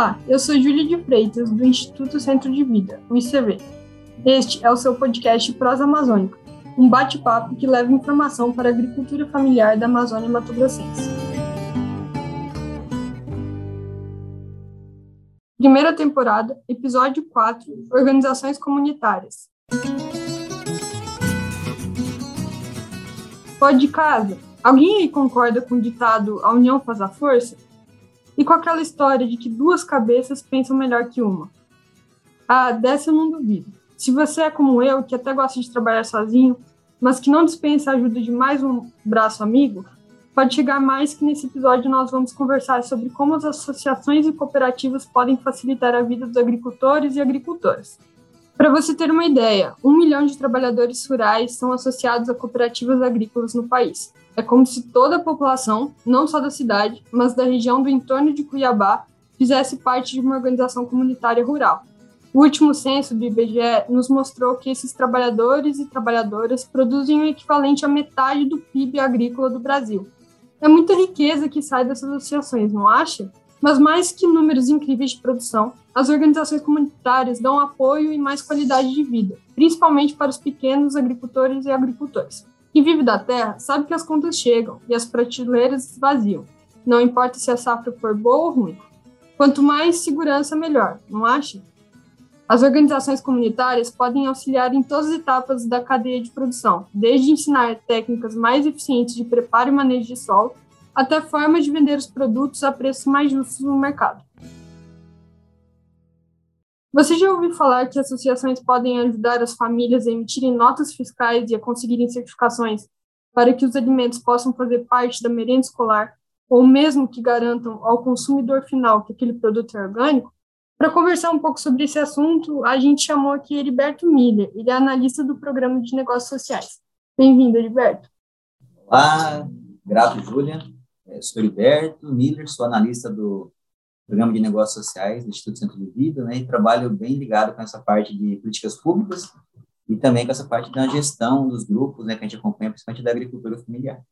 Olá, eu sou Júlia de Freitas, do Instituto Centro de Vida, o ICV. Este é o seu podcast Prosa Amazônica, um bate-papo que leva informação para a agricultura familiar da Amazônia Mato Grossense. Primeira temporada, episódio 4, Organizações Comunitárias. Pode de casa. Alguém aí concorda com o ditado A União faz a força? E com aquela história de que duas cabeças pensam melhor que uma. Ah, dessa eu não duvido. Se você é como eu, que até gosta de trabalhar sozinho, mas que não dispensa a ajuda de mais um braço amigo, pode chegar mais que nesse episódio nós vamos conversar sobre como as associações e cooperativas podem facilitar a vida dos agricultores e agricultoras. Para você ter uma ideia, um milhão de trabalhadores rurais são associados a cooperativas agrícolas no país. É como se toda a população, não só da cidade, mas da região do entorno de Cuiabá, fizesse parte de uma organização comunitária rural. O último censo do IBGE nos mostrou que esses trabalhadores e trabalhadoras produzem o equivalente à metade do PIB agrícola do Brasil. É muita riqueza que sai dessas associações, não acha? Mas mais que números incríveis de produção, as organizações comunitárias dão apoio e mais qualidade de vida, principalmente para os pequenos agricultores e agricultoras. Quem vive da terra sabe que as contas chegam e as prateleiras esvaziam. Não importa se a safra for boa ou ruim. Quanto mais segurança, melhor, não acha? As organizações comunitárias podem auxiliar em todas as etapas da cadeia de produção, desde ensinar técnicas mais eficientes de preparo e manejo de solo, até formas de vender os produtos a preços mais justos no mercado. Você já ouviu falar que associações podem ajudar as famílias a emitirem notas fiscais e a conseguirem certificações para que os alimentos possam fazer parte da merenda escolar, ou mesmo que garantam ao consumidor final que aquele produto é orgânico? Para conversar um pouco sobre esse assunto, a gente chamou aqui Heriberto Miller, ele é analista do Programa de Negócios Sociais. Bem-vindo, Heriberto. Olá, grato, Júlia. Eu sou Heriberto Miller, sou analista do Programa de Negócios Sociais do Instituto Centro de Vida, né, e trabalho bem ligado com essa parte de políticas públicas e também com essa parte da gestão dos grupos, né, que a gente acompanha, principalmente da agricultura familiar.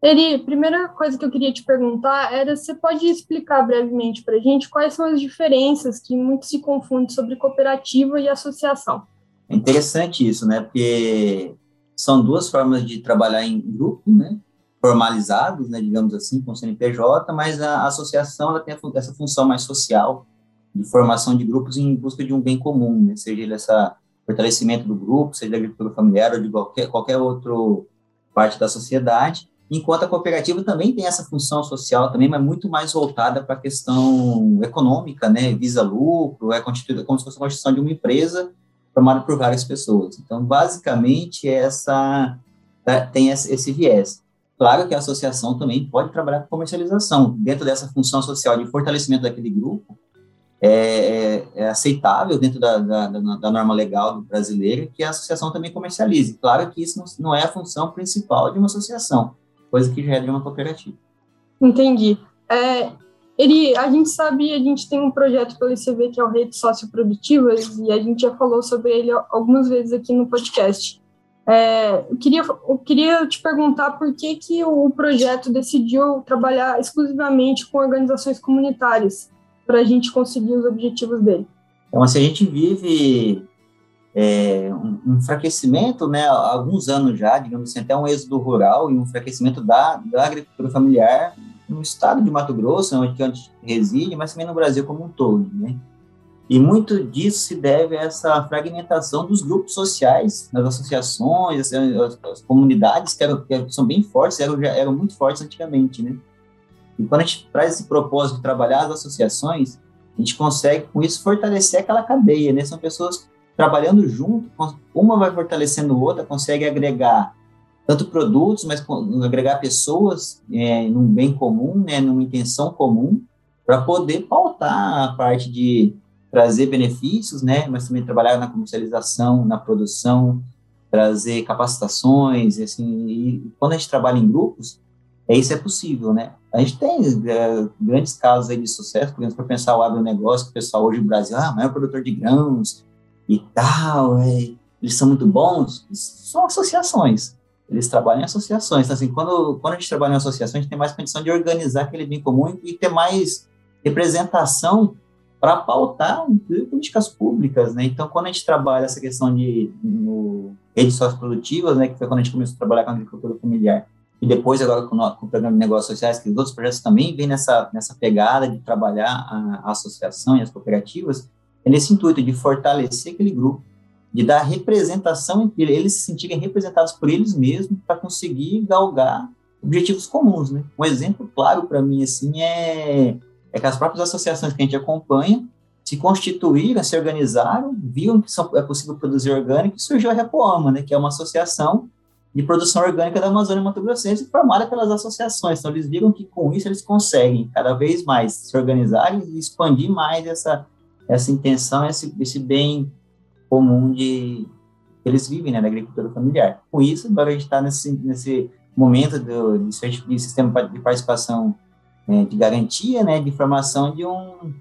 Eri, primeira coisa que eu queria te perguntar era se você pode explicar brevemente para a gente quais são as diferenças que muito se confunde sobre cooperativa e associação. É interessante isso, né? Porque são duas formas de trabalhar em grupo, né? Formalizados, né, digamos assim, com o CNPJ, mas a associação ela tem essa função mais social, de formação de grupos em busca de um bem comum, né, seja ele essa fortalecimento do grupo, seja da agricultura familiar ou de qualquer, qualquer outra parte da sociedade, enquanto a cooperativa também tem essa função social também, mas muito mais voltada para a questão econômica, né, visa lucro, é constituída como se fosse a constituição de uma empresa formada por várias pessoas. Então, basicamente, essa tem esse viés. Claro que a associação também pode trabalhar com comercialização. Dentro dessa função social de fortalecimento daquele grupo, é, é, é aceitável dentro da, da, da, norma legal brasileira que a associação também comercialize. Claro que isso não, não é a função principal de uma associação, coisa que já é de uma cooperativa. Entendi. É, ele, a gente sabe, a gente tem um projeto pelo ICV que é o Redes Socioprodutivas e a gente já falou sobre ele algumas vezes aqui no podcast. É, eu, queria, eu queria te perguntar por que, que o projeto decidiu trabalhar exclusivamente com organizações comunitárias para a gente conseguir os objetivos dele. Então, assim, a gente vive é, um enfraquecimento, né, há alguns anos já, digamos assim, até um êxodo rural e um enfraquecimento da, da agricultura familiar no estado de Mato Grosso, onde a gente reside, mas também no Brasil como um todo, né? E muito disso se deve a essa fragmentação dos grupos sociais, das associações, as, as comunidades que, eram, que, são bem fortes, eram, eram muito fortes antigamente, né? E quando a gente traz esse propósito de trabalhar as associações, a gente consegue, com isso, fortalecer aquela cadeia, né? São pessoas trabalhando junto, uma vai fortalecendo a outra, consegue agregar tanto produtos, mas agregar pessoas é, num bem comum, né? Numa intenção comum, para poder pautar a parte de trazer benefícios, né, mas também trabalhar na comercialização, na produção, trazer capacitações, assim, e quando a gente trabalha em grupos, é isso é possível, né? A gente tem é, grandes casos aí de sucesso, por exemplo, para pensar o agronegócio, que o pessoal hoje no Brasil, ah, maior produtor de grãos e tal, é, eles são muito bons, são associações, eles trabalham em associações, então, assim, quando, quando a gente trabalha em associações, a gente tem mais condição de organizar aquele bem comum e ter mais representação para pautar políticas públicas, né? Então, quando a gente trabalha essa questão de no, redes socioprodutivas, né, que foi quando a gente começou a trabalhar com a agricultura familiar, e depois agora com, com o programa de negócios sociais, que os outros projetos também vêm nessa, nessa pegada de trabalhar a, a associação e as cooperativas, é nesse intuito de fortalecer aquele grupo, de dar representação, eles se sentirem representados por eles mesmos para conseguir galgar objetivos comuns, né? Um exemplo claro para mim, assim, é, é que as próprias associações que a gente acompanha se constituíram, se organizaram, viram que são, é possível produzir orgânico e surgiu a Repoama, né? Que é uma associação de produção orgânica da Amazônia Mato Grossense, formada pelas associações. Então, eles viram que com isso eles conseguem cada vez mais se organizar e expandir mais essa, essa intenção, esse, esse bem comum de eles vivem, né, da agricultura familiar. Com isso, agora a gente está nesse, nesse momento do, de, de sistema de participação é, de garantia, né, de formação de, um,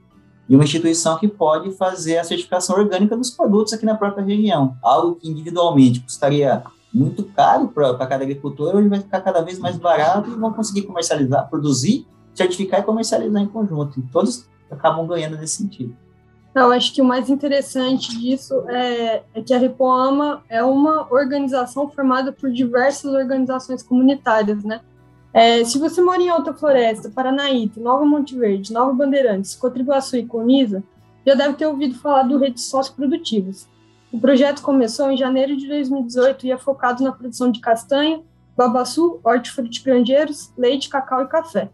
de uma instituição que pode fazer a certificação orgânica dos produtos aqui na própria região. Algo que individualmente custaria muito caro para cada agricultor, hoje vai ficar cada vez mais barato e vão conseguir comercializar, produzir, certificar e comercializar em conjunto. E todos acabam ganhando nesse sentido. Eu acho que o mais interessante disso é, é, que a Repoama é uma organização formada por diversas organizações comunitárias, né? É, se você mora em Alta Floresta, Paranaíta, Nova Monte Verde, Nova Bandeirantes, Cotribuaçu e Coniza, já deve ter ouvido falar do Redes Socioprodutivas. O projeto começou em janeiro de 2018 e é focado na produção de castanha, babaçu, hortifrutigranjeiros, leite, cacau e café.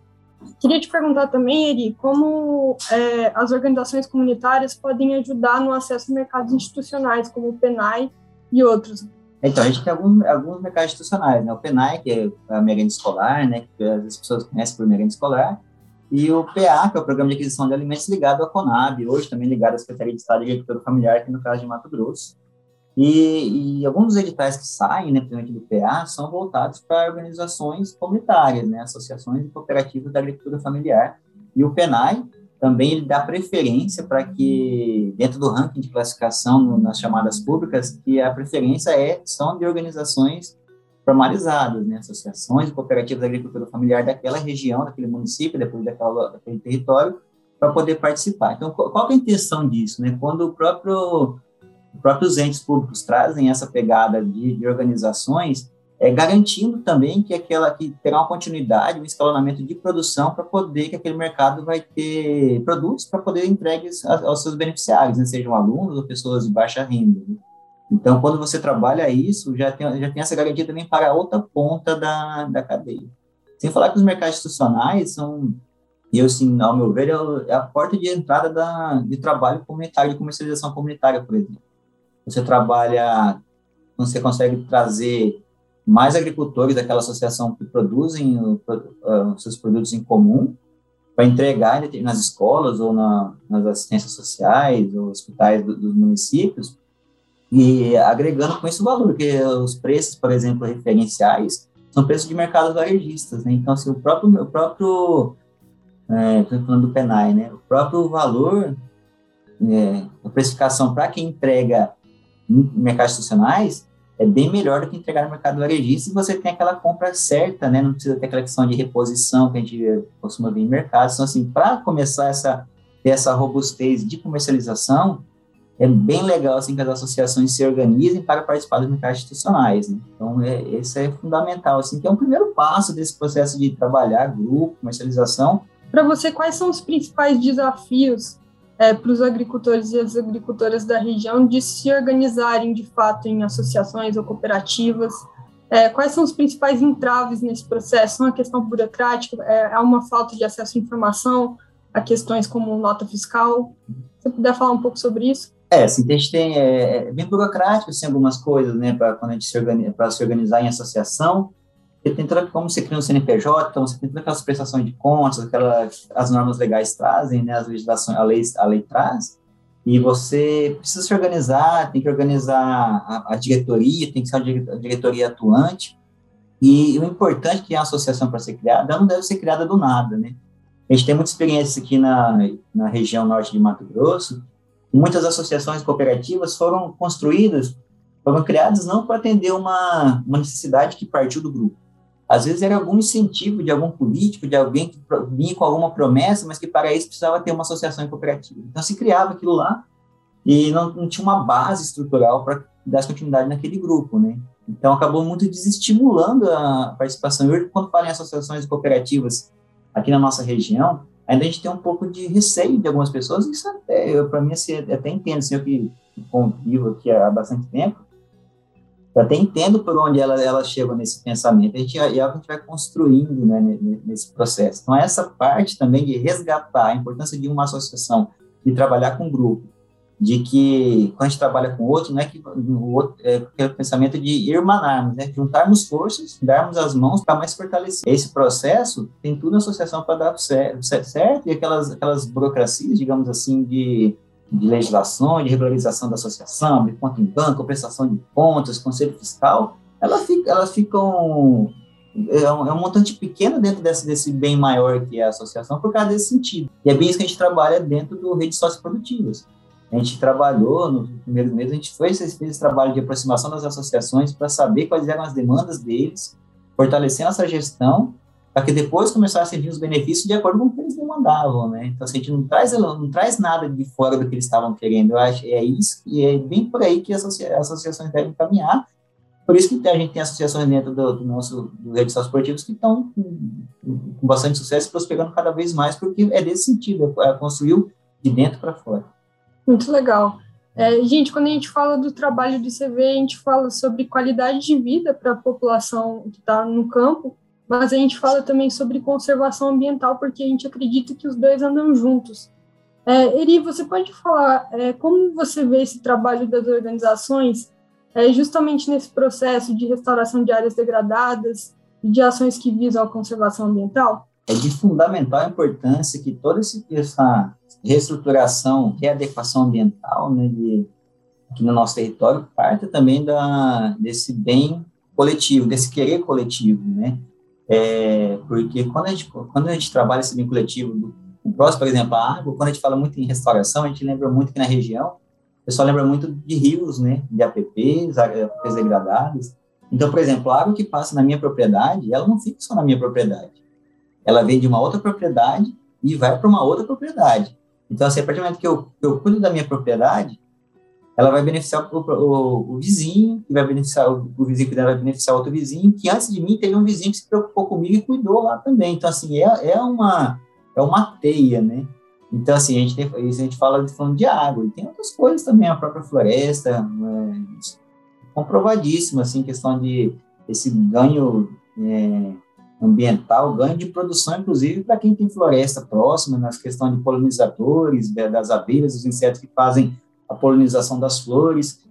Queria te perguntar também, Eri, como é, as organizações comunitárias podem ajudar no acesso a mercados institucionais, como o PENAI e outros. Então, a gente tem alguns, alguns mercados institucionais, né? O PENAI, que é a merenda escolar, né? Que as pessoas conhecem por merenda escolar, e o PA, que é o Programa de Aquisição de Alimentos ligado à CONAB, hoje também ligado à Secretaria de Estado de Agricultura Familiar, aqui no caso de Mato Grosso. E, e, alguns dos editais que saem, né, principalmente do PA, são voltados para organizações comunitárias, né, associações e cooperativas da agricultura familiar. E o PENAI também ele dá preferência para que, dentro do ranking de classificação no, nas chamadas públicas, que a preferência é, são de organizações formalizadas, né, associações cooperativas da agricultura familiar daquela região, daquele município, depois daquela, daquele território, para poder participar. Então, qual é a intenção disso? Né? Quando o próprio os próprios entes públicos trazem essa pegada de, de organizações, é, garantindo também que aquela que terá uma continuidade, um escalonamento de produção para poder que aquele mercado vai ter produtos para poder entregues aos seus beneficiários, né, sejam alunos ou pessoas de baixa renda. Né? Então, quando você trabalha isso, já tem, já tem essa garantia também para a outra ponta da, da cadeia. Sem falar que os mercados institucionais são, eu assim, ao meu ver, é, é a porta de entrada da, de trabalho comunitário, de comercialização comunitária, por exemplo você trabalha, você consegue trazer mais agricultores daquela associação que produzem uh, seus produtos em comum para entregar nas escolas ou na, nas assistências sociais ou hospitais do, dos municípios e agregando com isso valor, porque os preços, por exemplo, referenciais são preços de mercado varejistas, né? Então, assim, o próprio, o próprio, é, falando do PENAI, né? O próprio valor, é, a precificação para quem entrega mercados institucionais é bem melhor do que entregar no mercado varejista e você tem aquela compra certa, né? Não precisa ter aquela questão de reposição que a gente costuma ver em mercados. Então, assim, para começar essa, essa robustez de comercialização, é bem legal assim que as associações se organizem para participar dos mercados institucionais. Né? Então, é, isso é fundamental, assim, que é um primeiro passo desse processo de trabalhar grupo, comercialização. Para você, quais são os principais desafios é, para os agricultores e as agricultoras da região de se organizarem de fato em associações ou cooperativas. É, quais são os principais entraves nesse processo? São a questão burocrática, é, é uma falta de acesso à informação, a questões como nota fiscal. Se você puder falar um pouco sobre isso? É, assim, a gente tem, é, é bem burocrático, assim, algumas coisas, né, para quando a gente se organiza, se organizar em associação, você tem toda, como você cria um CNPJ, então você tem todas aquelas prestações de contas, aquelas, as normas legais trazem, né, as legislações, a lei, a lei traz, e você precisa se organizar, tem que organizar a, a diretoria, tem que ser uma diretoria atuante, e o importante é que a associação para ser criada, ela não deve ser criada do nada, né? A gente tem muita experiência aqui na, na região norte de Mato Grosso, e muitas associações cooperativas foram construídas, foram criadas não para atender uma, uma necessidade que partiu do grupo, às vezes era algum incentivo de algum político, de alguém que vinha com alguma promessa, mas que para isso precisava ter uma associação cooperativa. Então se criava aquilo lá e não, não tinha uma base estrutural para dar continuidade naquele grupo, né? Então acabou muito desestimulando a participação. Hoje, quando falo em associações cooperativas aqui na nossa região, ainda a gente tem um pouco de receio de algumas pessoas, isso até, para mim, assim, até entendo, assim, eu que convivo aqui há bastante tempo, eu até entendo por onde ela, ela chega nesse pensamento, a gente, que a gente vai construindo né, nesse processo. Então, essa parte também de resgatar a importância de uma associação, de trabalhar com grupo, de que quando a gente trabalha com outro, não é que o outro é, é o pensamento de irmanarmos, né? juntarmos forças, darmos as mãos para mais fortalecer. Esse processo tem tudo na associação para dar certo, certo, e aquelas, aquelas burocracias, digamos assim, de, de legislação, de regularização da associação, de conta em banco, prestação de contas, conselho fiscal, elas, ficam, é um, é um, montante pequeno dentro desse, desse bem maior que é a associação por causa desse sentido. E é bem isso que a gente trabalha dentro do rede socioprodutivas. A gente trabalhou nos primeiros meses, a gente fez esse, trabalho de aproximação das associações para saber quais eram as demandas deles, fortalecendo essa gestão, para que depois começassem a vir os benefícios de acordo com o que eles demandavam, né? Então, assim, a gente não traz, não traz nada de fora do que eles estavam querendo. Eu acho é isso, e é bem por aí que as associações devem caminhar. Por isso que a gente tem associações dentro do, do nosso do redes esportivos que estão com, com, bastante sucesso, prosperando cada vez mais, porque é desse sentido, é, é construir de dentro para fora. Muito legal. É, gente, quando a gente fala do trabalho de CV, a gente fala sobre qualidade de vida para a população que está no campo, mas a gente fala também sobre conservação ambiental, porque a gente acredita que os dois andam juntos. É, Eri, você pode falar é, como você vê esse trabalho das organizações é, justamente nesse processo de restauração de áreas degradadas e de ações que visam a conservação ambiental? É de fundamental importância que toda essa reestruturação, readequação ambiental, né, de, aqui no nosso território, parte também da, desse bem coletivo, desse querer coletivo, né? É, porque quando a, gente, quando a gente trabalha esse bem coletivo, o próximo, por exemplo, a água, quando a gente fala muito em restauração, a gente lembra muito que na região, o pessoal lembra muito de rios, né? De APPs, APPs degradados. Então, por exemplo, a água que passa na minha propriedade, ela não fica só na minha propriedade. Ela vem de uma outra propriedade e vai para uma outra propriedade. Então, assim, a partir do momento que eu, eu cuido da minha propriedade, ela vai beneficiar o, o, o vizinho, que vai beneficiar o, o vizinho que vai beneficiar outro vizinho, que antes de mim teve um vizinho que se preocupou comigo e cuidou lá também. Então, assim, é, é, uma, é uma teia, né? Então, assim, a gente, tem, a gente fala falando de água, e tem outras coisas também, a própria floresta, é, comprovadíssimo, assim, questão de esse ganho é, ambiental, ganho de produção, inclusive, para quem tem floresta próxima, nas questões de polinizadores, das abelhas, os insetos que fazem a polinização das flores,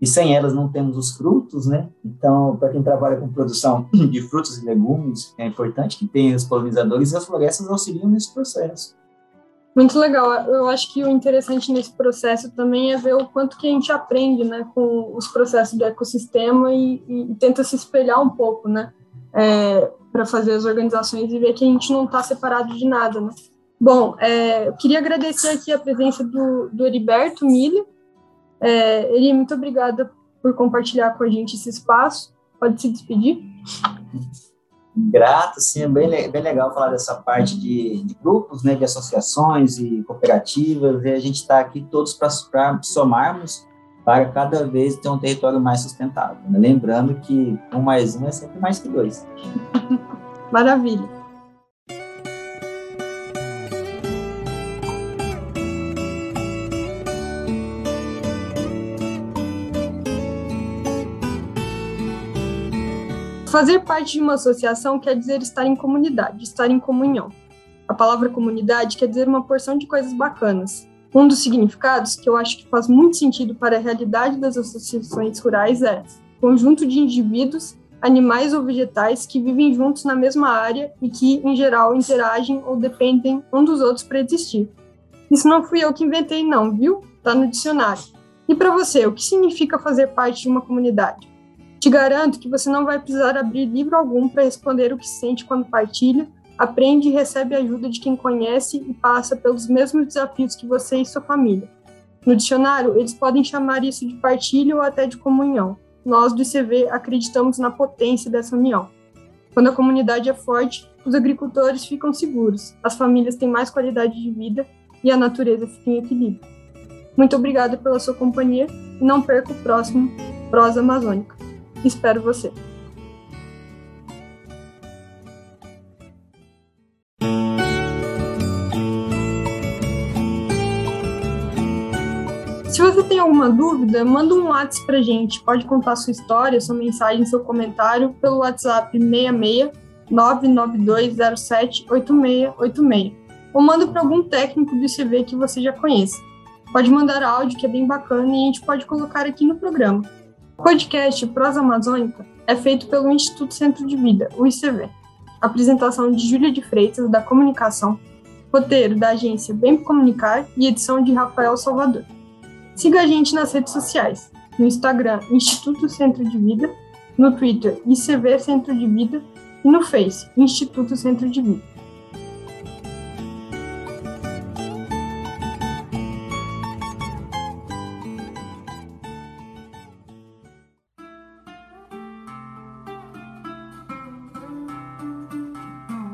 e sem elas não temos os frutos, né? Então, para quem trabalha com produção de frutos e legumes, é importante que tenha os polinizadores e as florestas auxiliam nesse processo. Muito legal. Eu acho que o interessante nesse processo também é ver o quanto que a gente aprende, né, com os processos do ecossistema e, e tenta se espelhar um pouco, né? é, para fazer as organizações e ver que a gente não está separado de nada, né? Bom, é, eu queria agradecer aqui a presença do, do Heriberto Milha. É, Eri, muito obrigada por compartilhar com a gente esse espaço. Pode se despedir. Grato, sim, é bem, bem legal falar dessa parte de, de grupos, né, de associações e cooperativas, e a gente está aqui todos para somarmos para cada vez ter um território mais sustentável. Né? Lembrando que um mais um é sempre mais que dois. Maravilha. Fazer parte de uma associação quer dizer estar em comunidade, estar em comunhão. A palavra comunidade quer dizer uma porção de coisas bacanas, um dos significados que eu acho que faz muito sentido para a realidade das associações rurais é conjunto de indivíduos, animais ou vegetais que vivem juntos na mesma área e que, em geral, interagem ou dependem um dos outros para existir. Isso não fui eu que inventei, não, viu? Tá no dicionário. E para você, o que significa fazer parte de uma comunidade? Te garanto que você não vai precisar abrir livro algum para responder o que sente quando partilha aprende e recebe ajuda de quem conhece e passa pelos mesmos desafios que você e sua família. No dicionário, eles podem chamar isso de partilha ou até de comunhão. Nós do ICV acreditamos na potência dessa união. Quando a comunidade é forte, os agricultores ficam seguros, as famílias têm mais qualidade de vida e a natureza fica em equilíbrio. Muito obrigada pela sua companhia e não perca o próximo Prosa Amazônica. Espero você! Se você tem alguma dúvida, manda um WhatsApp pra gente. Pode contar sua história, sua mensagem, seu comentário pelo WhatsApp 66 99207 8686. Ou manda para algum técnico do ICV que você já conheça. Pode mandar áudio, que é bem bacana, e a gente pode colocar aqui no programa. O podcast Prosa Amazônica é feito pelo Instituto Centro de Vida, o ICV. Apresentação de Júlia de Freitas, da Comunicação. Roteiro da agência Bem Comunicar e edição de Rafael Salvador. Siga a gente nas redes sociais. No Instagram, Instituto Centro de Vida. No Twitter, ICV Centro de Vida. E no Face, Instituto Centro de Vida.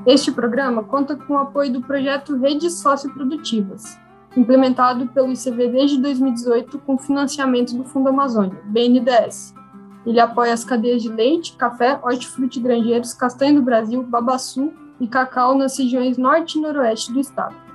Este programa conta com o apoio do projeto Redes Socioprodutivas, implementado pelo ICV desde 2018 com financiamento do Fundo Amazônia, BNDES. Ele apoia as cadeias de leite, café, hortifruti granjeiros, castanha do Brasil, babaçu e cacau nas regiões norte e noroeste do estado.